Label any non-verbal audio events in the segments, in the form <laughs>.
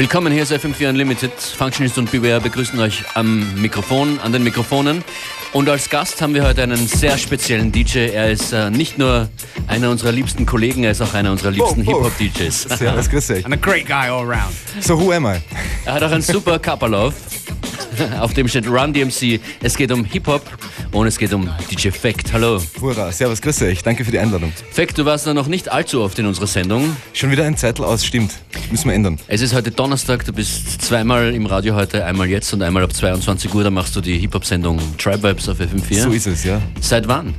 Willkommen, hier ist FM4 Unlimited. Functionist und Beware begrüßen euch am Mikrofon, an den Mikrofonen. Und als Gast haben wir heute einen sehr speziellen DJ. Er ist äh, nicht nur einer unserer liebsten Kollegen, er ist auch einer unserer liebsten Oh, oh. Hip-Hop-DJs. <laughs> Servus, grüß euch. And a great guy all round. So, who am I? Er hat auch einen super Kapperlauf, <laughs> auf dem steht Run DMC. Es geht um Hip-Hop und es geht um DJ Fact. Hallo. Hurra, servus, grüß euch. Danke für die Einladung. Fact, du warst da noch nicht allzu oft in unserer Sendung. Schon wieder ein Zettel aus, stimmt. Müssen wir ändern. Es ist heute Donnerstag, du bist zweimal im Radio heute, einmal jetzt und einmal ab 22 Uhr. Da machst du die Hip-Hop-Sendung Tribe Vibes auf FM4. So ist es, ja. Seit wann?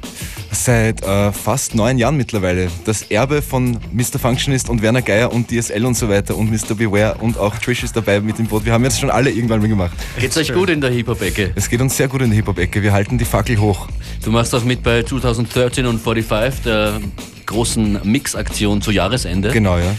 Seit äh, fast neun Jahren mittlerweile. Das Erbe von Mr. Functionist und Werner Geier und DSL und so weiter und Mr. Beware und auch Trish ist dabei mit dem Boot. Wir haben jetzt schon alle irgendwann mal gemacht. Geht's euch gut in der Hip-Hop-Ecke? Es geht uns sehr gut in der Hip-Hop-Ecke. Wir halten die Fackel hoch. Du machst auch mit bei 2013 und 45, der großen Mix-Aktion zu Jahresende. Genau, ja.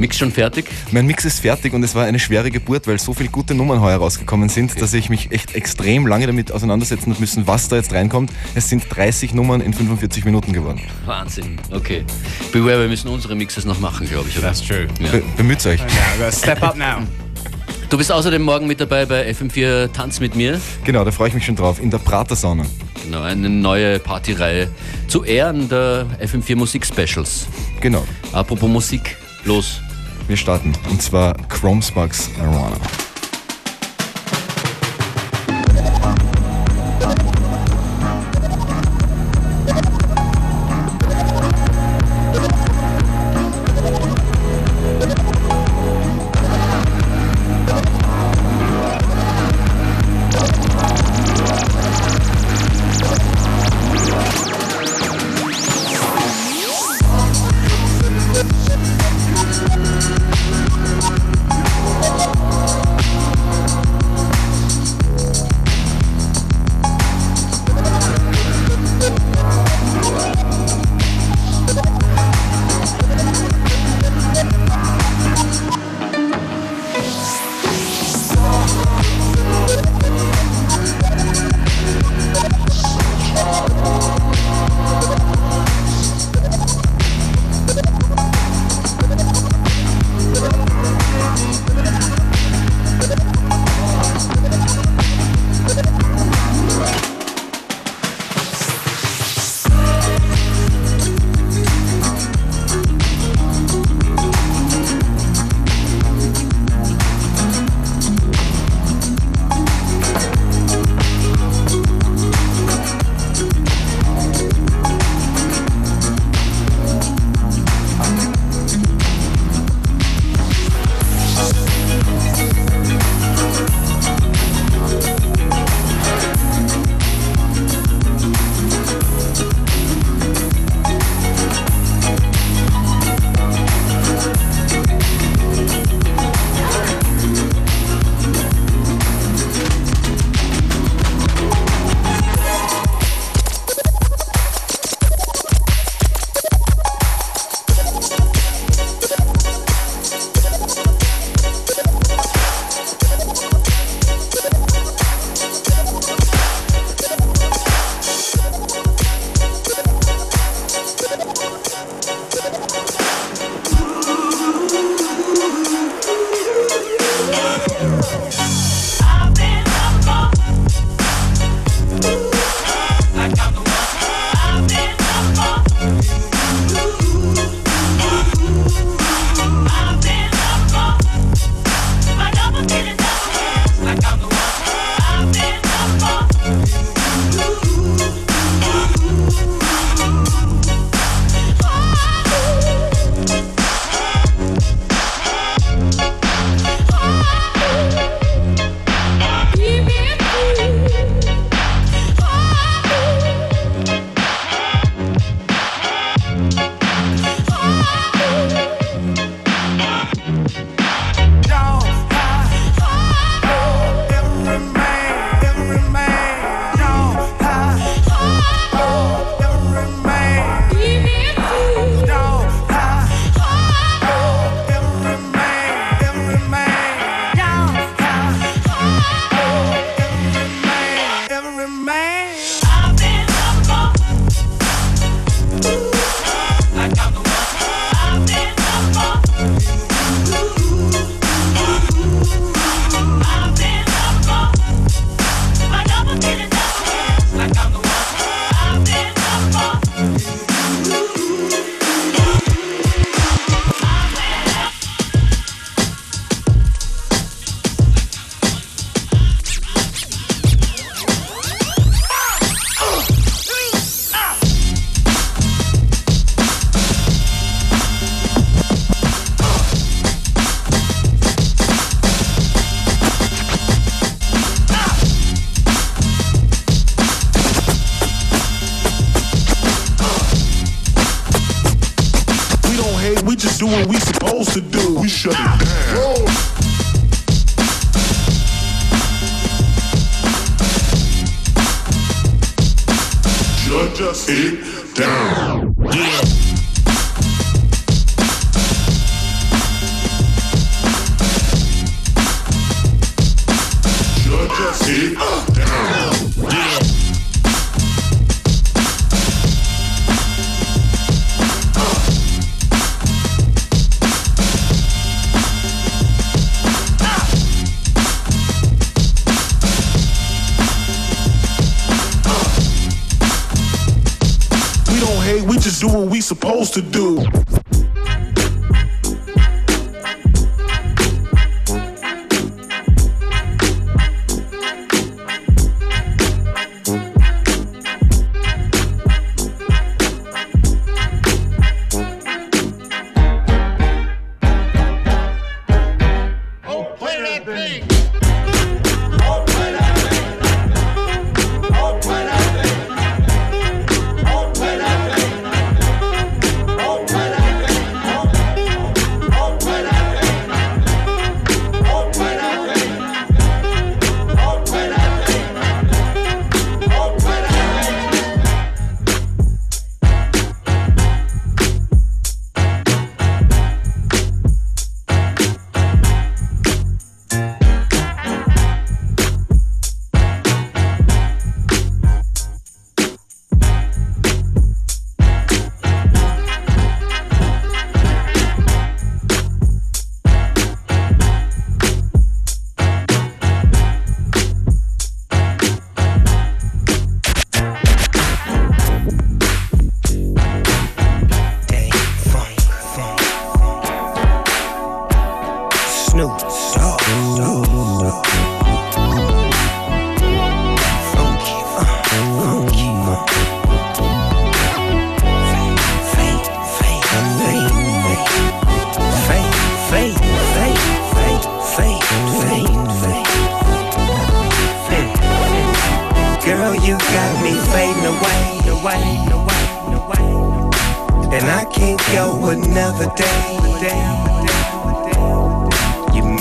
Mix schon fertig? Mein Mix ist fertig und es war eine schwere Geburt, weil so viele gute Nummern heuer rausgekommen sind, dass ich mich echt extrem lange damit auseinandersetzen habe müssen, was da jetzt reinkommt. Es sind 30 Nummern in 45 Minuten geworden. Wahnsinn, okay. Beware, wir müssen unsere Mixes noch machen, glaube ich. Oder? That's true. Ja. Be bemüht euch. Gotta step up now. Du bist außerdem morgen mit dabei bei FM4 Tanz mit mir. Genau, da freue ich mich schon drauf. In der Pratersauna. Genau, eine neue Partyreihe zu Ehren der FM4 Musik Specials. Genau. Apropos Musik, los. Wir starten. Und zwar Chrome Sparks Arowana. You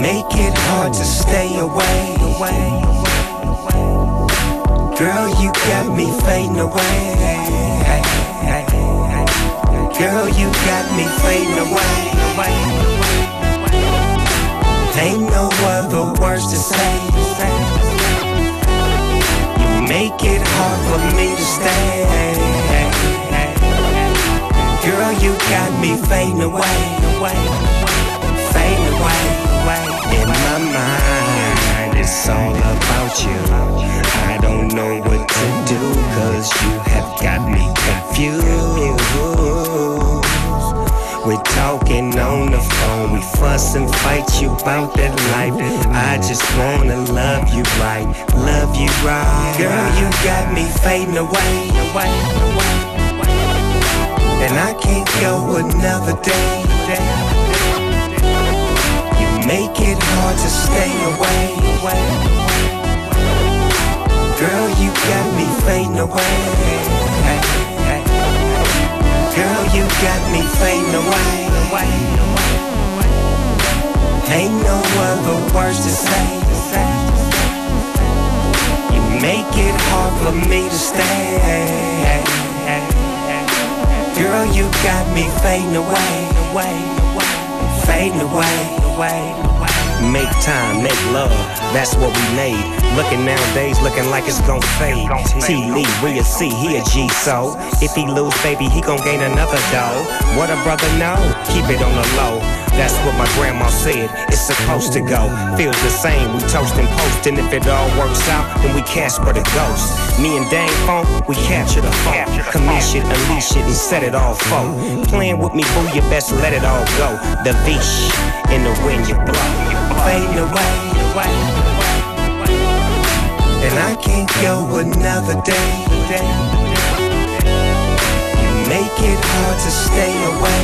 make it hard to stay away. Girl, you got me fading away. Girl, you got me fading away. Ain't no other words to say. You make it hard for me to stay. Girl, you got me fading away, away, fading away, away. In my mind, it's all about you. I don't know what to do, cause you have got me confused. We're talking on the phone, we fuss and fight you about that life. I just wanna love you right, love you right. Girl, you got me fading away, away, away. And I can't go another day. You make it hard to stay away. Girl, you got me fading away. Girl, you got me fading away. Ain't no other words to say. You make it hard for me to stay. Girl, you got me fading away, away, away, fading away, away. Make time, make love, that's what we made. Looking nowadays, looking like it's gon' fade. T Lee, real C, he a G, so if he lose, baby, he gon' gain another dough. What a brother know, keep it on the low. That's what my grandma said, it's supposed to go. Feels the same, we toast and post, and if it all works out, then we Casper the ghost. Me and Dang Funk, we capture the funk. Commish it, unleash it, and set it all folk. Playing with me, boo, you best let it all go. The vish in the wind you blow. Fading away, away and I can't go another day. You make it hard to stay away.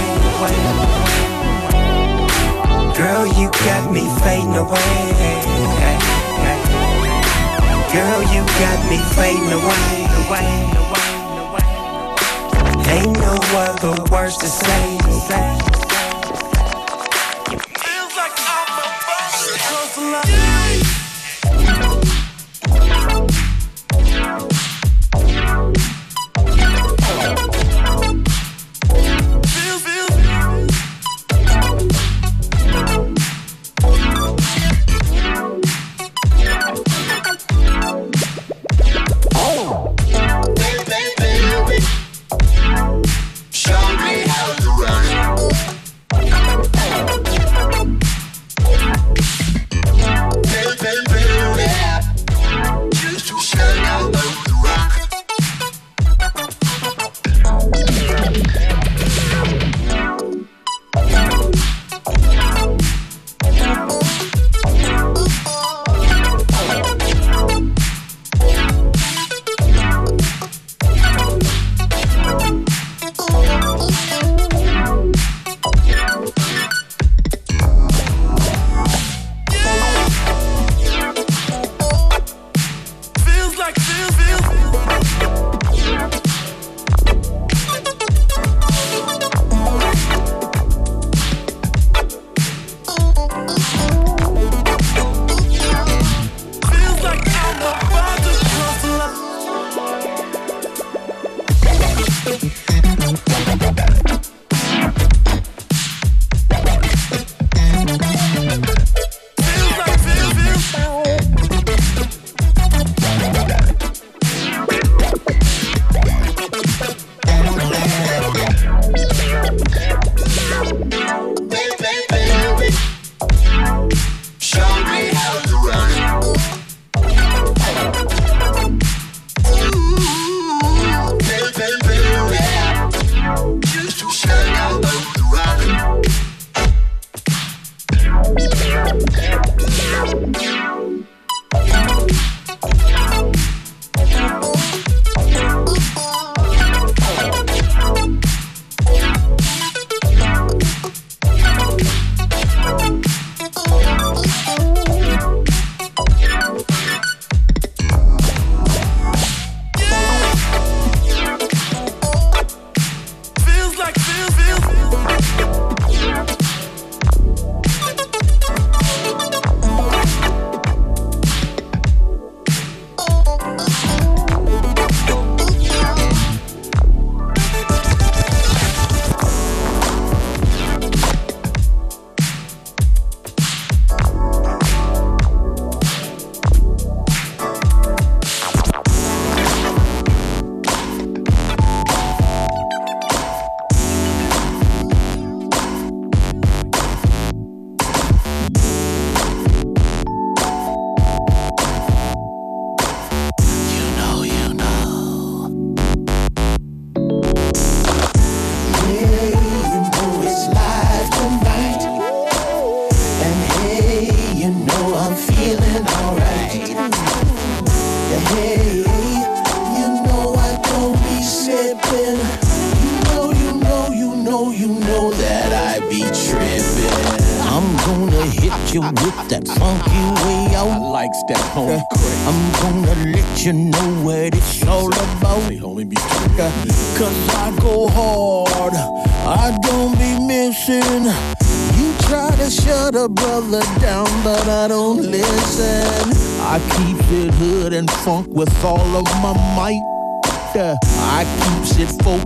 Girl, you got me fading away. Girl, you got me fading away. Ain't no other words to say. Feels like I'm about to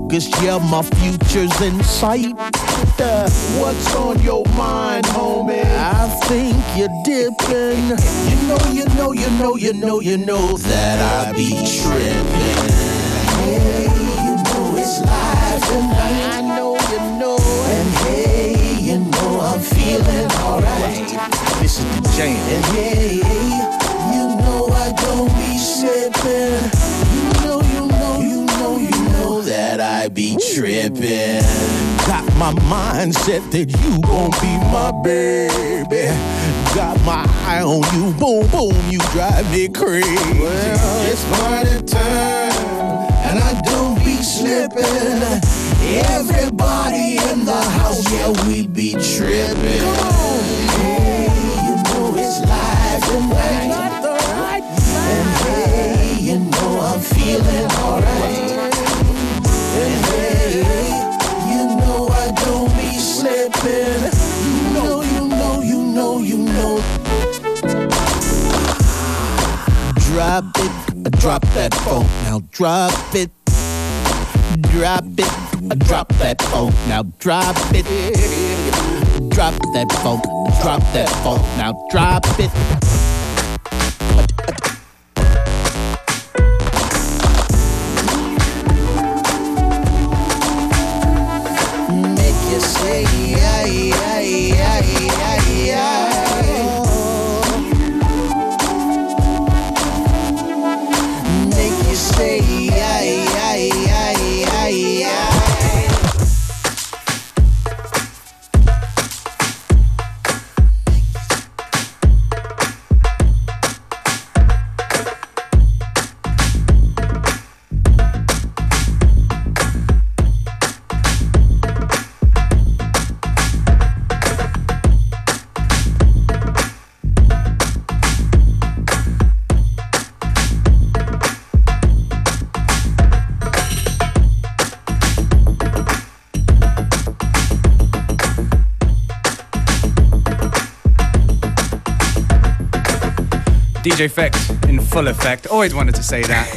focused, yeah, my future's in sight. Uh, what's on your mind, homie? I think you're dipping. You know, you know, you know, you know, you know that I be tripping. Hey, you know it's live tonight. I know you know. And hey, you know I'm feeling alright. This is the jam. And hey, tripping. Got my mindset that you gon' be my baby. Got my eye on you, boom, boom, you drive me crazy. Well, it's party time, and I don't be slipping. Everybody in the house, yeah, we be tripping. It, drop that phone. Now drop it, drop it, drop that phone. Now drop it, drop that phone, drop that phone. Now drop it. DJ Phekt in full effect. Always wanted to say that.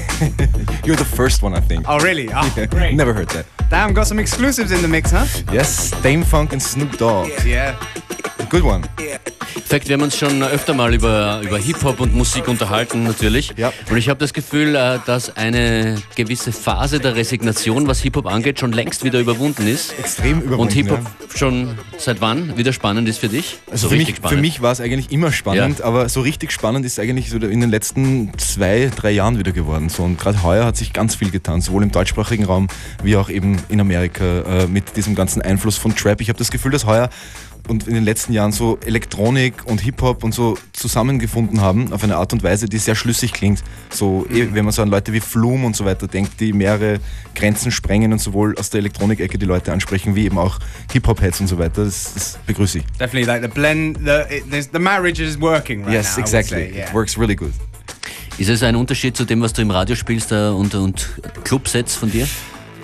<laughs> You're the first one, I think. Oh, really? <laughs> Oh, great. Never heard that. Damn, got some exclusives in the mix, huh? Yes, Dam-Funk and Snoop Dogg. Yeah. Good one. Fact, wir haben uns schon öfter mal über, über Hip-Hop und Musik unterhalten, natürlich. Ja. Und ich habe das Gefühl, äh, dass eine gewisse Phase der Resignation, was Hip-Hop angeht, schon längst wieder überwunden ist. Extrem überwunden. Und Hip-Hop ja. schon seit wann wieder spannend ist für dich? Also so für, mich, für mich war es eigentlich immer spannend, Ja. aber so richtig spannend ist es eigentlich so in den letzten zwei, drei Jahren wieder geworden. So, und gerade heuer hat sich ganz viel getan, sowohl im deutschsprachigen Raum wie auch eben in Amerika äh, mit diesem ganzen Einfluss von Trap. Ich habe das Gefühl, dass heuer und in den letzten Jahren so Elektronik und Hip-Hop und so zusammengefunden haben auf eine Art und Weise, die sehr schlüssig klingt. So, eh, wenn man so an Leute wie Flume und so weiter denkt, die mehrere Grenzen sprengen und sowohl aus der Elektronik-Ecke die Leute ansprechen, wie eben auch Hip-Hop-Heads und so weiter. Das, das begrüße ich. Definitely like the blend, the, the marriage is working right Yes, now. Exactly. say, yeah. It works really good. Ist es ein Unterschied zu dem, was du im Radio spielst äh, und, und Clubsets von dir?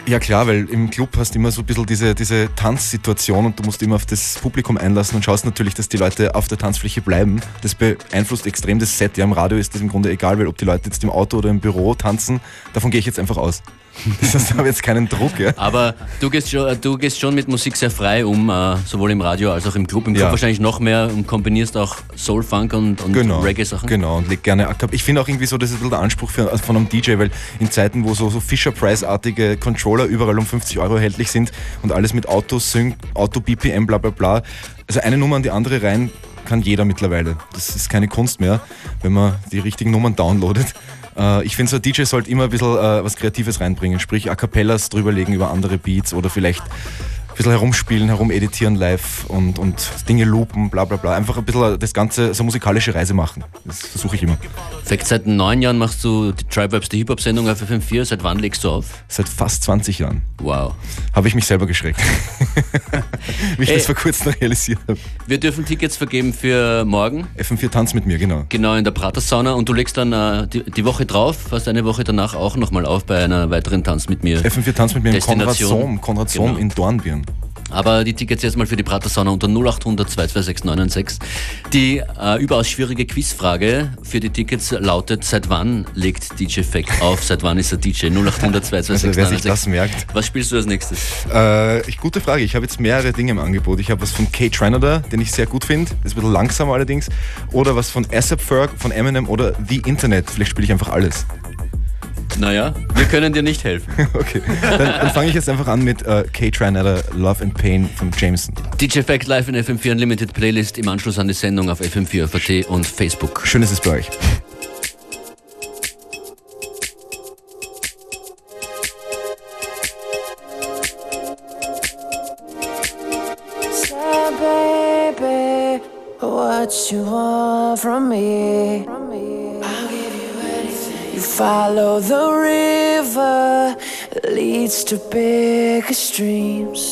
Ja klar, weil im Club hast du immer so ein bisschen diese, diese Tanzsituation und du musst immer auf das Publikum einlassen und schaust natürlich, dass die Leute auf der Tanzfläche bleiben. Das beeinflusst extrem das Set. Ja, im Radio ist das im Grunde egal, weil ob die Leute jetzt im Auto oder im Büro tanzen, davon gehe ich jetzt einfach aus. Das heißt, da habe ich jetzt keinen Druck. Ja. Aber du gehst schon, äh, du gehst schon mit Musik sehr frei um, äh, sowohl im Radio als auch im Club. Im Club Ja. wahrscheinlich noch mehr und kombinierst auch Soul, Funk und, und Genau, Reggae-Sachen. genau und leg gerne A Capp- Ich finde auch irgendwie so, das ist ein bisschen der Anspruch für, also von einem DJ, weil in Zeiten, wo so, so Fisher-Price-artige Controller überall um 50 Euro erhältlich sind und alles mit Auto-Sync, Auto-BPM, bla bla bla, also eine Nummer an die andere rein kann jeder mittlerweile. Das ist keine Kunst mehr, wenn man die richtigen Nummern downloadet. Äh, Ich finde, so ein DJ sollte immer ein bisschen äh, was Kreatives reinbringen, sprich A Cappellas drüberlegen über andere Beats oder vielleicht bisschen herumspielen, herumeditieren live und, und Dinge loopen, bla bla bla. Einfach ein bisschen das Ganze, so musikalische Reise machen. Das versuche ich immer. Fact, seit neun Jahren machst du die Tribe Vibes, die Hip-Hop-Sendung auf FM4. Seit wann legst du auf? Seit fast 20 Jahren Wow. habe ich mich selber geschreckt. <laughs> Wie ich Ey. das vor kurzem realisiert habe. Wir dürfen Tickets vergeben für morgen, FM4 Tanz mit mir, genau. genau in der Pratersauna. Und du legst dann äh, die, die Woche drauf, fast eine Woche danach auch nochmal auf bei einer weiteren Tanz mit mir. FM4 Tanz mit mir im Konrad. Sohm, Konrad Sohm Genau. in Dornbirn. Aber die Tickets jetzt mal für die Pratersauna unter 0800 226 996. Die äh, überaus schwierige Quizfrage für die Tickets lautet, seit wann legt DJ Fact auf? Seit wann ist er DJ? 0800 226 Also wer sich 996. das merkt. Was spielst du als nächstes? Äh, ich, gute Frage. Ich habe jetzt mehrere Dinge im Angebot. Ich habe was von Kate Tranada, den ich sehr gut finde. Ist ein bisschen langsamer allerdings. Oder was von ASAP Ferg, von Eminem oder The Internet. Vielleicht spiele ich einfach alles. Naja, wir können dir nicht helfen. <laughs> Okay. Dann, dann fange ich jetzt einfach an mit äh, Kate Tranada, Love and Pain von Jameson. DJ Fact live in FM4 Unlimited Playlist im Anschluss an die Sendung auf FM4 FAT und Facebook. Schön, dass es bei euch. To bigger streams.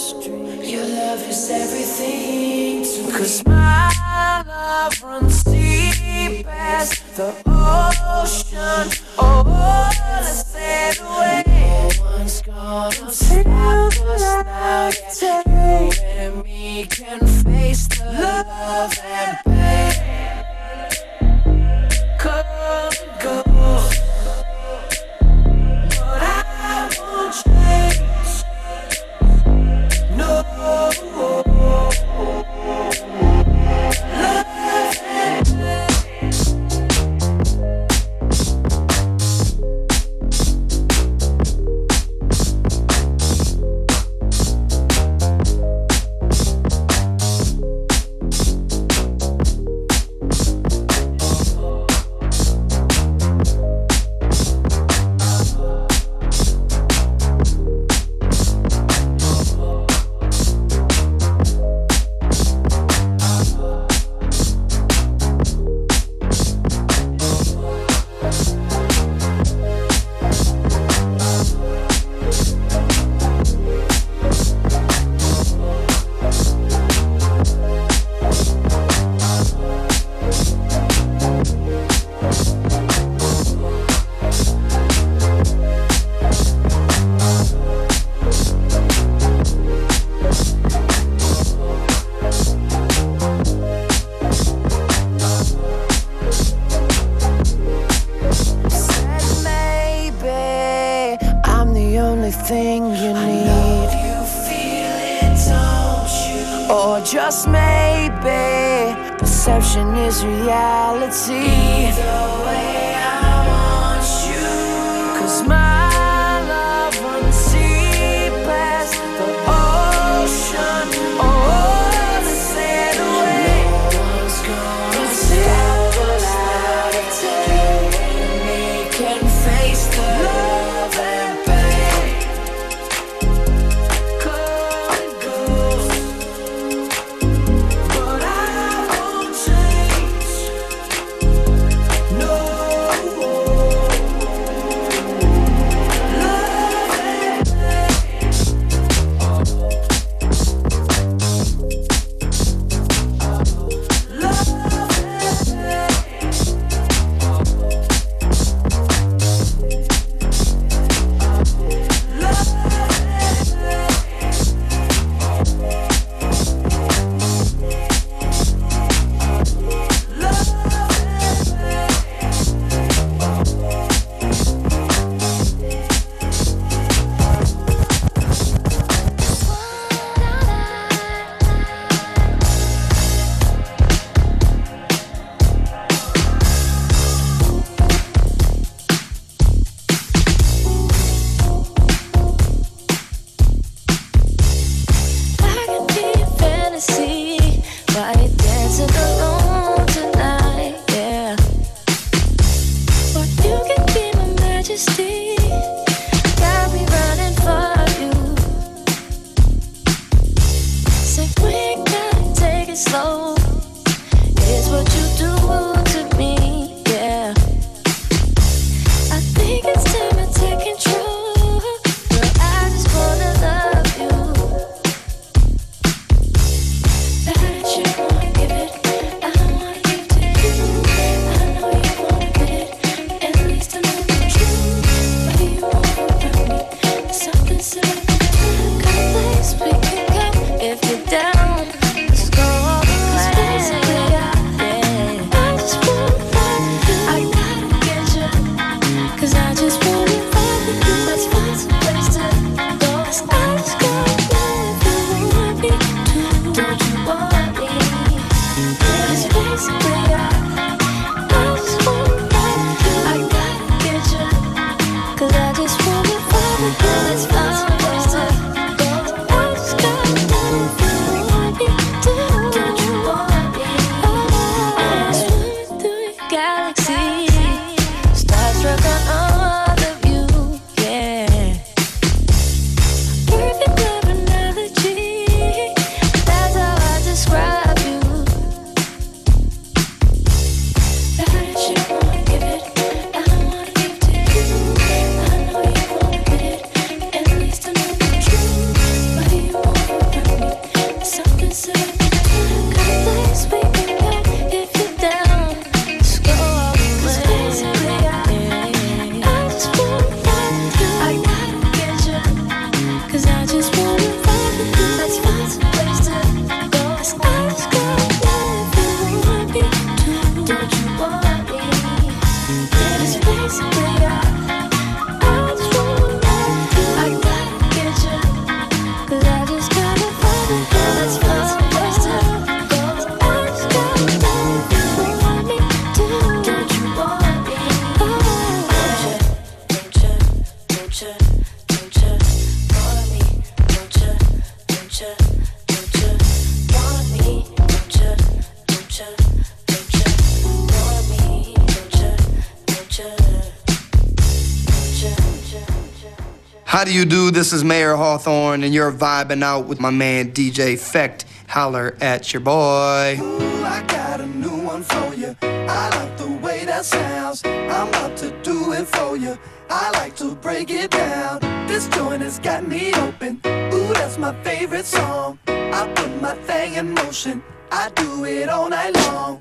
is Mayer Hawthorne, and you're vibing out with my man DJ Phekt. Holler at your boy. Ooh, I got a new one for you. I like the way that sounds. I'm about to do it for you. I like to break it down. This joint has got me open. Ooh, that's my favorite song. I put my thing in motion. I do it all night long.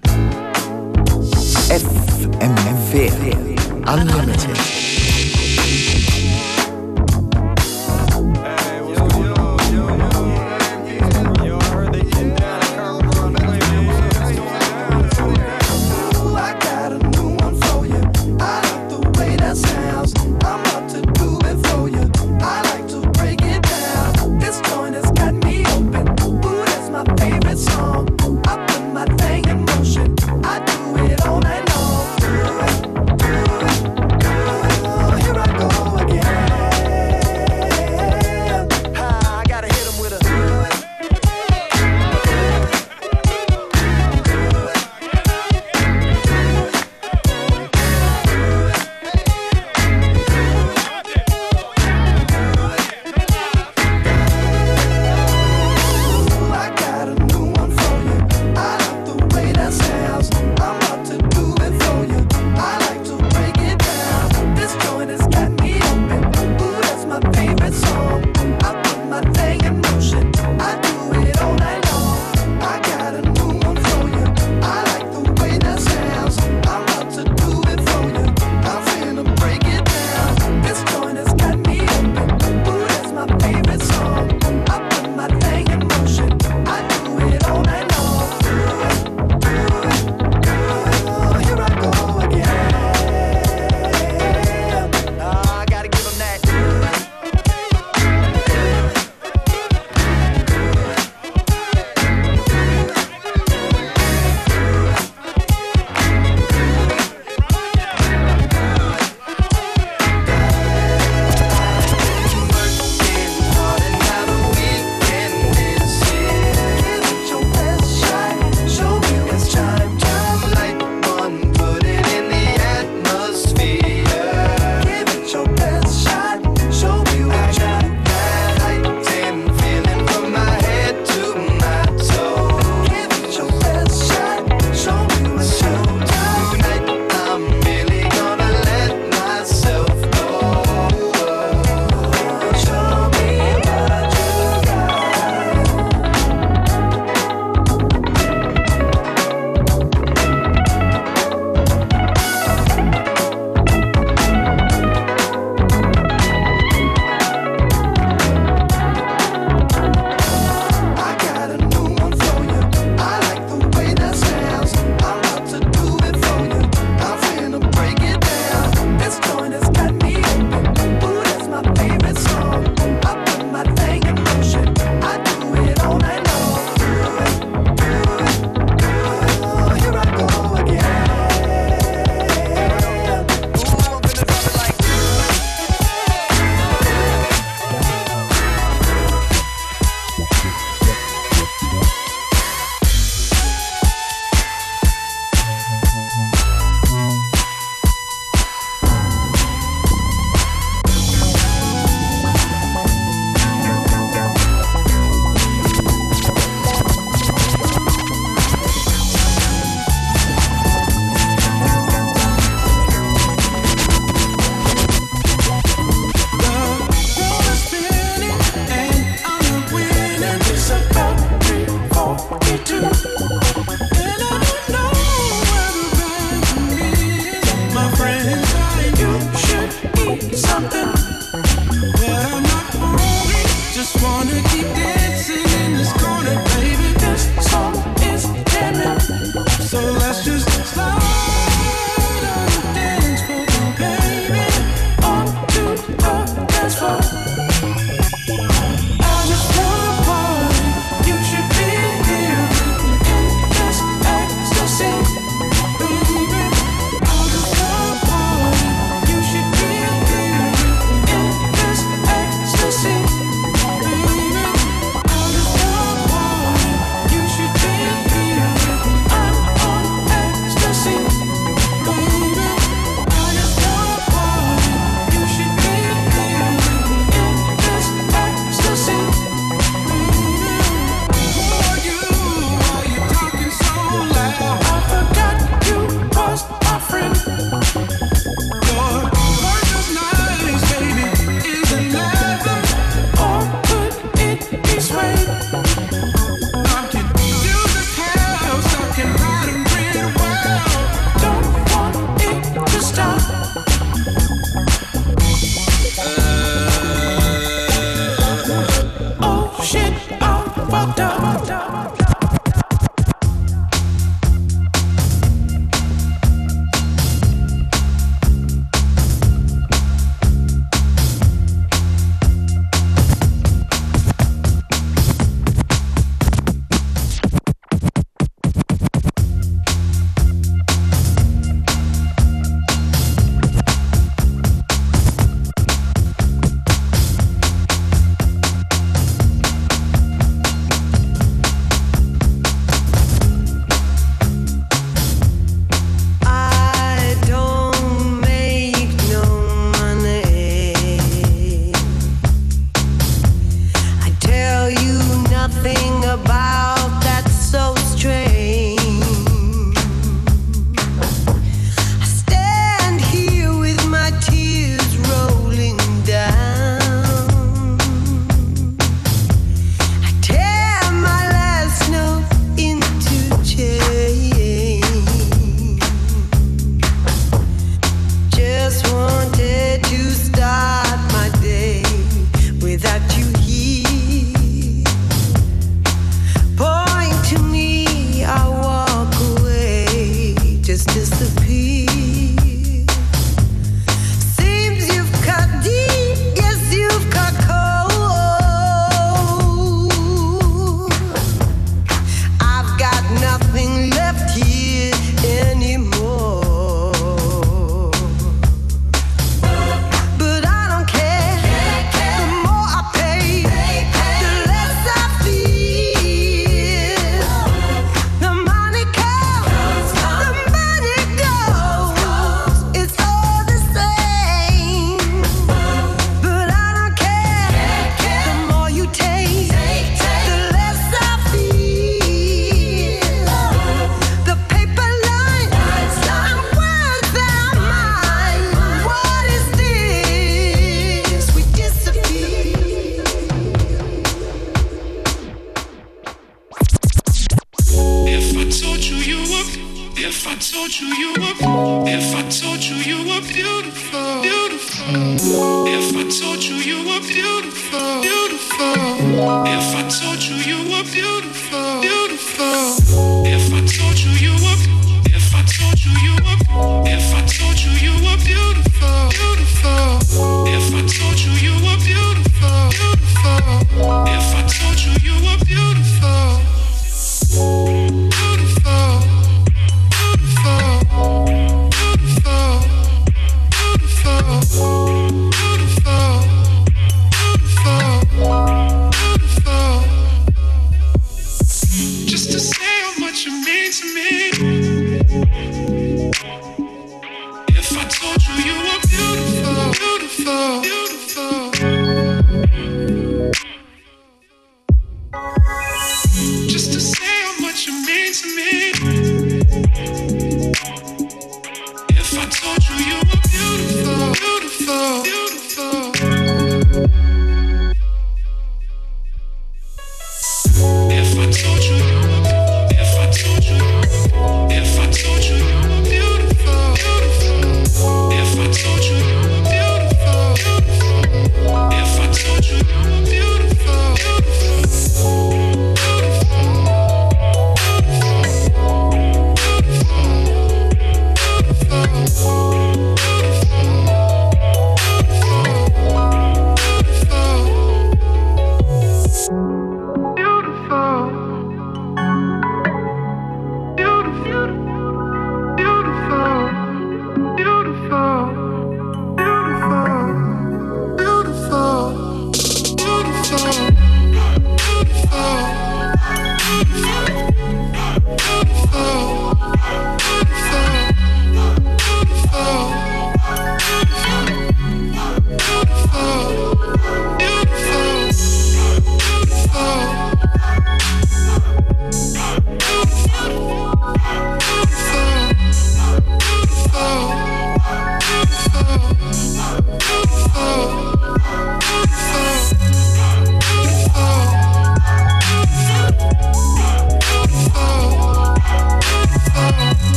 FM4 Unlimited.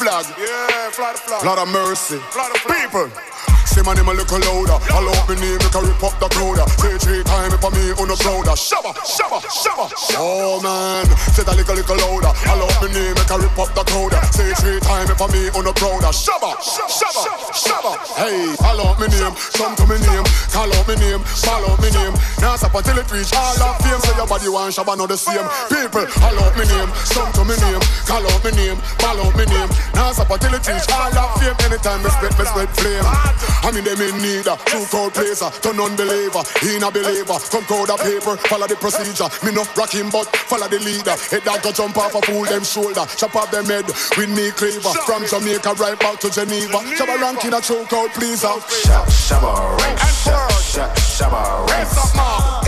Flag. Yeah, fly the flag. Lot of mercy. People. My name a little louder. I love me name, make a rip up the crowd. Say three times for me on the prouder. Shabba, shabba, shabba. Oh man, say that little little louder. I love me name, make a rip up the crowd. Say three times for me on the prouder. Shabba, shabba, shabba. Hey, I love me name, come to me name, call out me name, follow me name. Now stop until it reach all of fame. Say your body want shabba know the same. People, I love me name, come to me name, call out me name, follow me name. Now stop until it reach all of fame. Anytime me spit, me spit flame. I mean them in need a true cold placer, uh, to non-believer, in a believer. Come code of paper, follow the procedure. Me no rock him, but follow the leader. Head that go jump off a fool them shoulder, chop off them head with me cleaver. From Jamaica right back to Geneva. Shabba ranking a true cold pleaser. Shabba ranks, shab, shab, shabba ranks.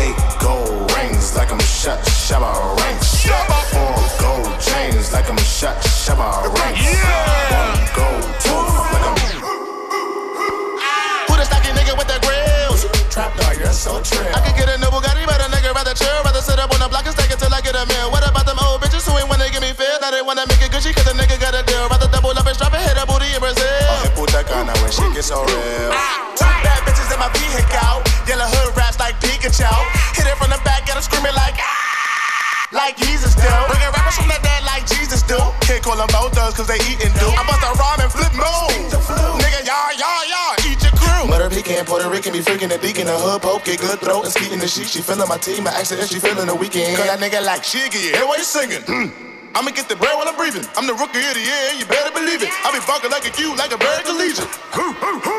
Eight gold rings like I'm shot, shabba ranks. Four gold chains like I'm shot, shabba ranks. One gold tooth Trap dog, you're so true. I could get a new Bugatti, but a nigga rather chill. Rather sit up on the block and stack it till I get a meal. What about them old bitches who ain't wanna give me feel? Now they wanna make it Gucci cause the nigga got a deal. Rather double up and strap and hit a booty in Brazil. Hey, Punta Cana when she gets so real. Two bad bitches in my vehicle. Yellow hood raps like Pikachu. Hit it from the back, get her screaming like ah, like. Jesus do. Bringing rappers from the dead like Jesus do. Can't call them both thugs cause they eatin' do. I bust a rhyme and flip mode. Nigga, y'all, y'all, y'all, eat your pecan, Puerto Rican, be freaking the deacon, the hood poke, get good throat, and skeeting the sheet. She feeling my team, I asked her if she feeling the weekend. Cause that nigga like Shiggy. Hey, what you singing? Hmm. I'ma get the bread while I'm breathing. I'm the rookie of the year, you better believe it. I be barking like a Q, like a bird collegian.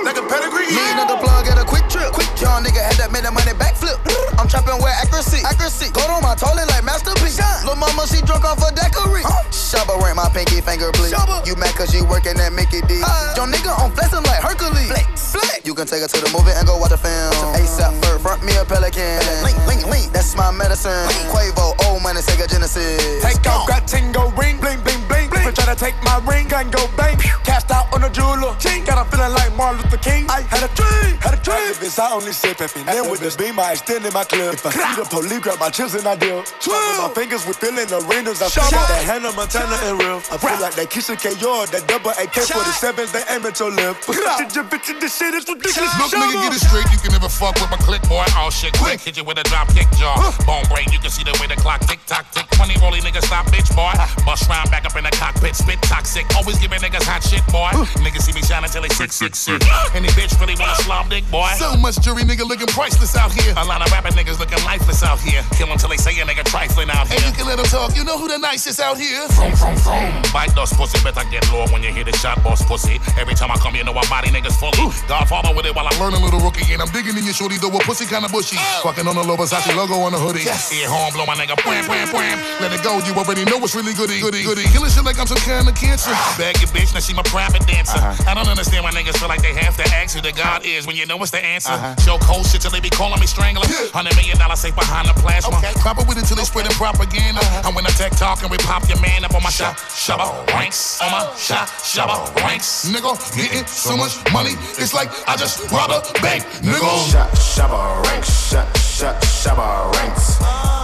Like a pedigree, Me nigga plug at a quick trip. Quick young nigga had that made that money backflip. I'm trapping with accuracy. Accuracy. Go on my toilet like masterpiece. Lil' mama, she drunk off a daiquiri. Shabba rank my pinky finger, please. You mad cause you working at Mickey D. Your nigga on flexing like Hercules. Flex. Flex. You can take her to the movie and go watch the film. ASAP Ferg, front me a pelican. Link, link, link. That's my medicine. Quavo, old money, Sega Genesis. Take out got tingo ring, bling, bling, bling. Bitch try to take my ring, gun go bang. Cast out on a jeweler. Ching. Got a feeling like Martin Luther King. I had a dream, had a dream. Activists, I only sip if and then with the beam, I extend in my clip. If I see the police, grab my chips and I deal. With my fingers, we feeling arenas. I feel like that Hannah Montana and real. I feel like that Keisha K. Yard, that double AK 47s, they aim at your lip. Bitch, this shit is ridiculous. Look, nigga, get it straight. You can never fuck with my click, boy. All shit quick. Hit you with a drop kick jaw. Bone brain, you can see the way the clock tick tock tick. 20 rolly nigga stop, bitch, boy. Ah. Bust round back up in the cockpit, spit toxic. Always giving niggas hot shit, boy. Niggas see me shining till they sick, sick, sick. Any bitch really wanna slum dick, boy. So much jury nigga looking priceless out here. A lot of rapping niggas looking lifeless out here. Kill 'em till they say a nigga trifling out here. And you can let them talk. You know who the nicest out here? From, from, from. Bite those pussy, better get low when you hear the shot, boss pussy. Every time I come, you know I body niggas fully. Godfather with it while I learn a little rookie and I'm digging in your shorty though a pussy kinda bushy. Oh. Fucking on the low Versace logo on the hoodie. Yes. Ear horn blow my nigga, wham, wham, wham. Let it go, you already know what's really goody, goody, goody. Killing shit like I'm some kind of cancer. Bag your bitch, now she my private dancer. Uh-huh. I don't understand why niggas feel like they have to ask who the God is when you know what's the answer. Uh-huh. Show cold shit till they be calling me strangler. Hundred million dollar safe behind the plasma. Pop it with it till they spreading propaganda. Uh-huh. And when I tech talk and we pop your man up on my shot, shabba ranks. On my shot, shabba ranks. Nigga, getting so much money, it's like I just robbed a bank, nigga. Shot, shabba ranks, shot, shot, shabba ranks.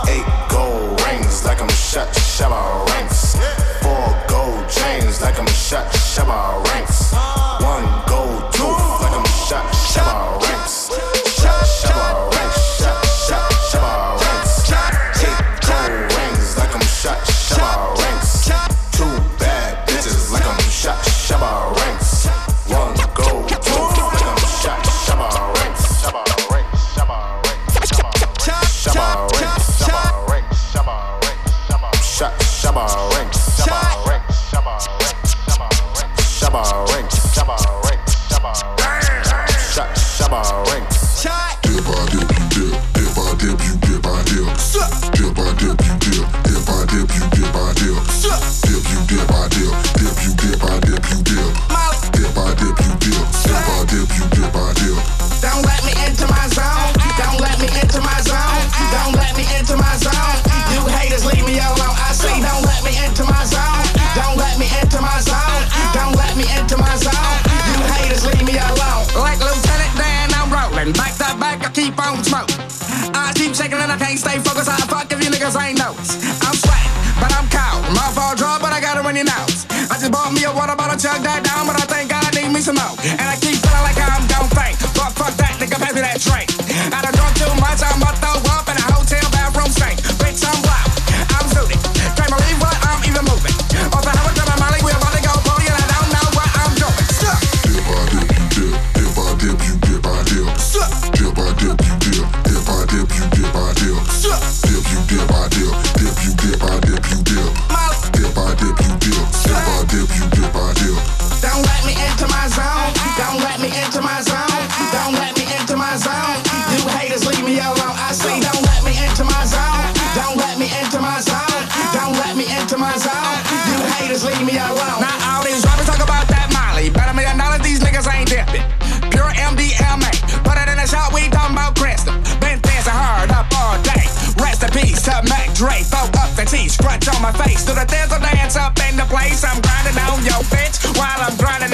Eight gold rings like I'm shot, shabba ranks. Four chains like I'm shot, shabba ranks. One gold tooth like I'm shot, shabba ranks. On my face. Do the thizzle dance up in the place. I'm grinding on your bitch while I'm grinding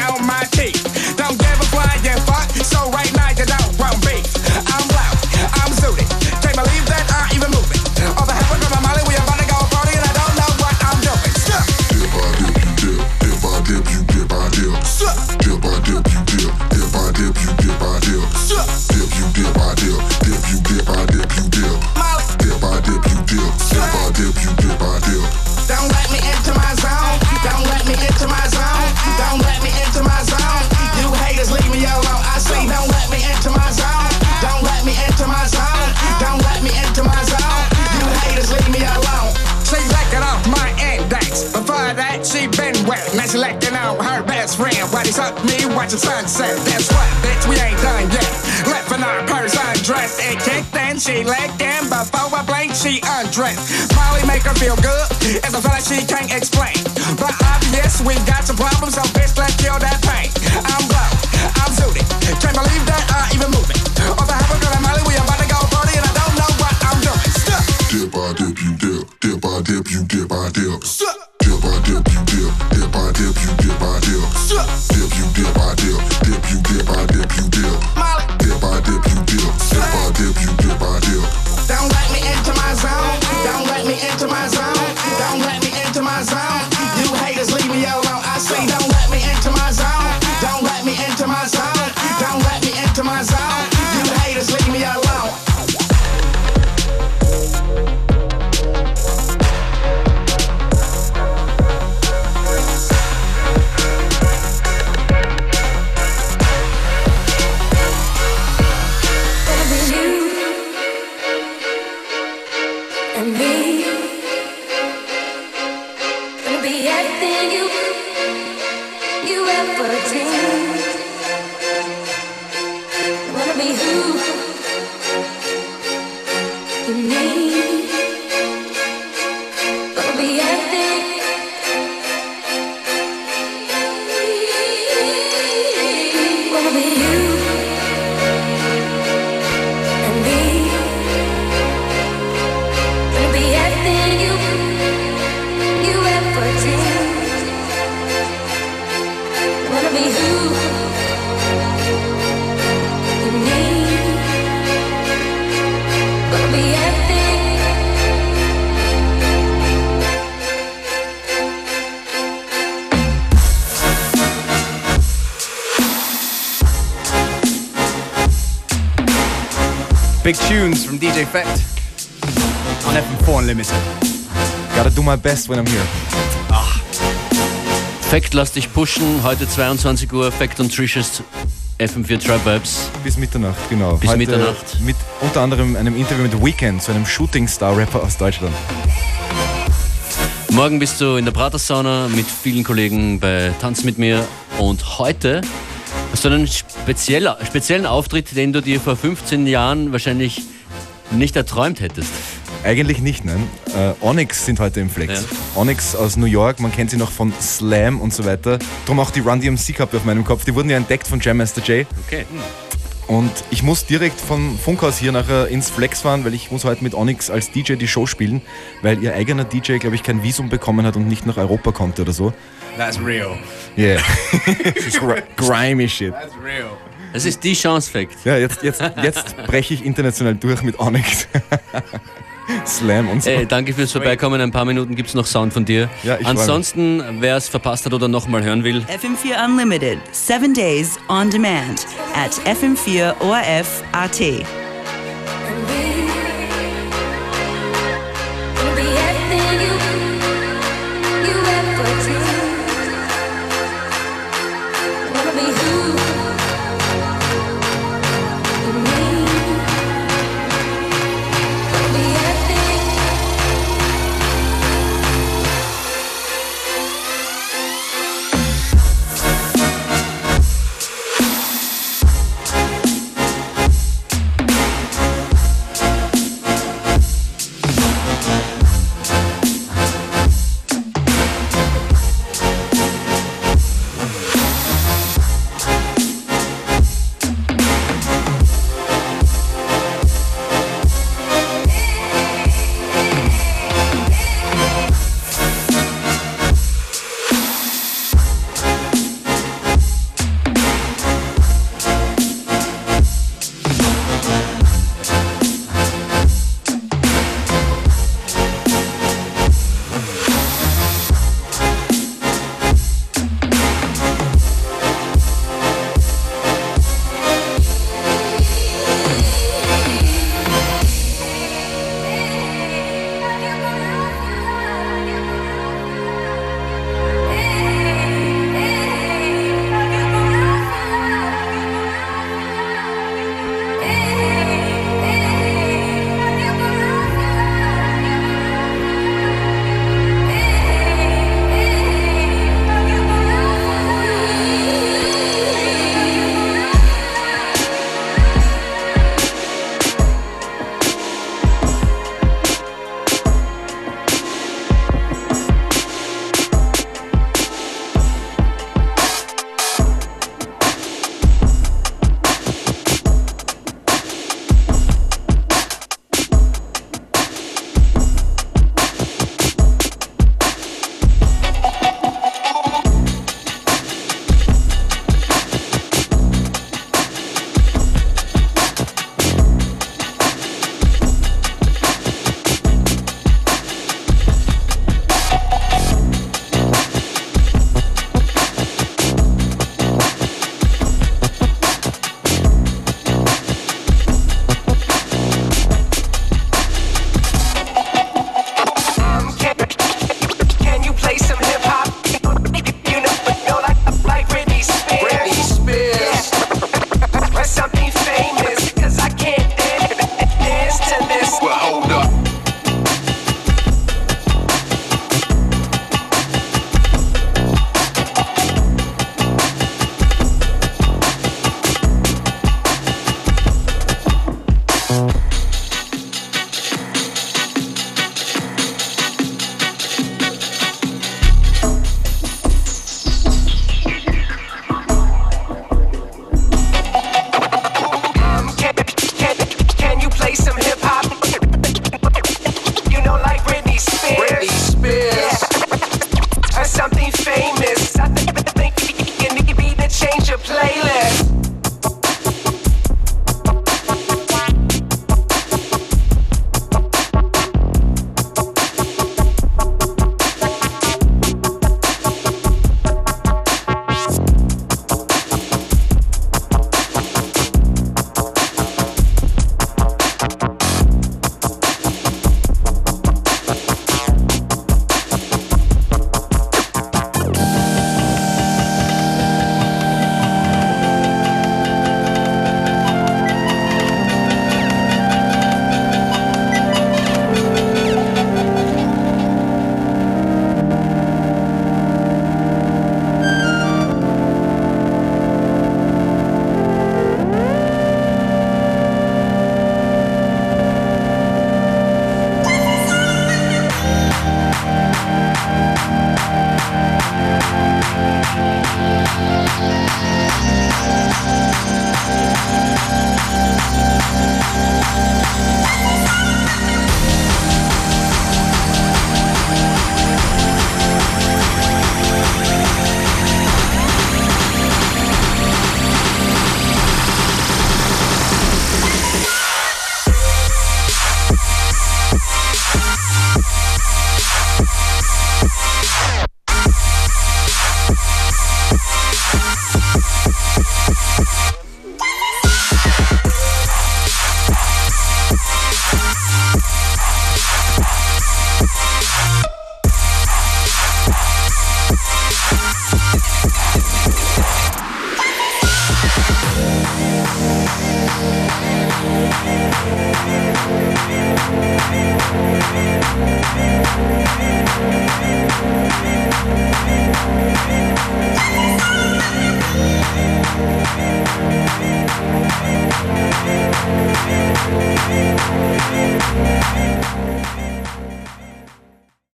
he suck me watching sunset. That's what, bitch, we ain't done yet. Left in our purse undressed. It kicked in, she licked in. Before I blink, she undressed. Probably make her feel good. It's a fella she can't explain. But obvious, we got some problems, so bitch, let's kill that pain. I'm blow, I'm zooted. Can't believe that from DJ Fect on FM4 Unlimited. Gotta do my best when I'm here. Fact, lass dich pushen. Heute 22 Uhr, Fact und Trish's FM4 Tribe Vibes. Bis Mitternacht, genau. Bis Heute Mitternacht. Mit unter anderem einem Interview mit Weeknd, so einem Shooting-Star-Rapper aus Deutschland. Morgen bist du in der Pratersauna mit vielen Kollegen bei Tanz mit mir. Und heute hast du einen spezieller, speziellen Auftritt, den du dir vor 15 Jahren wahrscheinlich nicht erträumt hättest. Eigentlich nicht, nein. Äh, Onyx sind heute im Flex. Onyx aus New York, man kennt sie noch von Slam und so weiter. Drum auch die Run DMC Cup auf meinem Kopf. Die wurden ja entdeckt von Jam Master Jay. Okay. Und ich muss direkt vom Funkhaus hier nachher ins Flex fahren, weil ich muss heute mit Onyx als DJ die Show spielen, weil ihr eigener DJ, glaube ich, kein Visum bekommen hat und nicht nach Europa konnte oder so. That's real. Yeah. <laughs> Gr- Grimy shit. That's real. Das ist die Chance, Fact. Ja, jetzt, jetzt, jetzt breche ich international durch mit Onyx. <laughs> Slam und so. Ey, danke fürs Vorbeikommen. Ein paar Minuten gibt es noch Sound von dir. Ja, ich. Ansonsten, wer es verpasst hat oder nochmal hören will, FM4 Unlimited, seven days on demand at FM4ORF.at.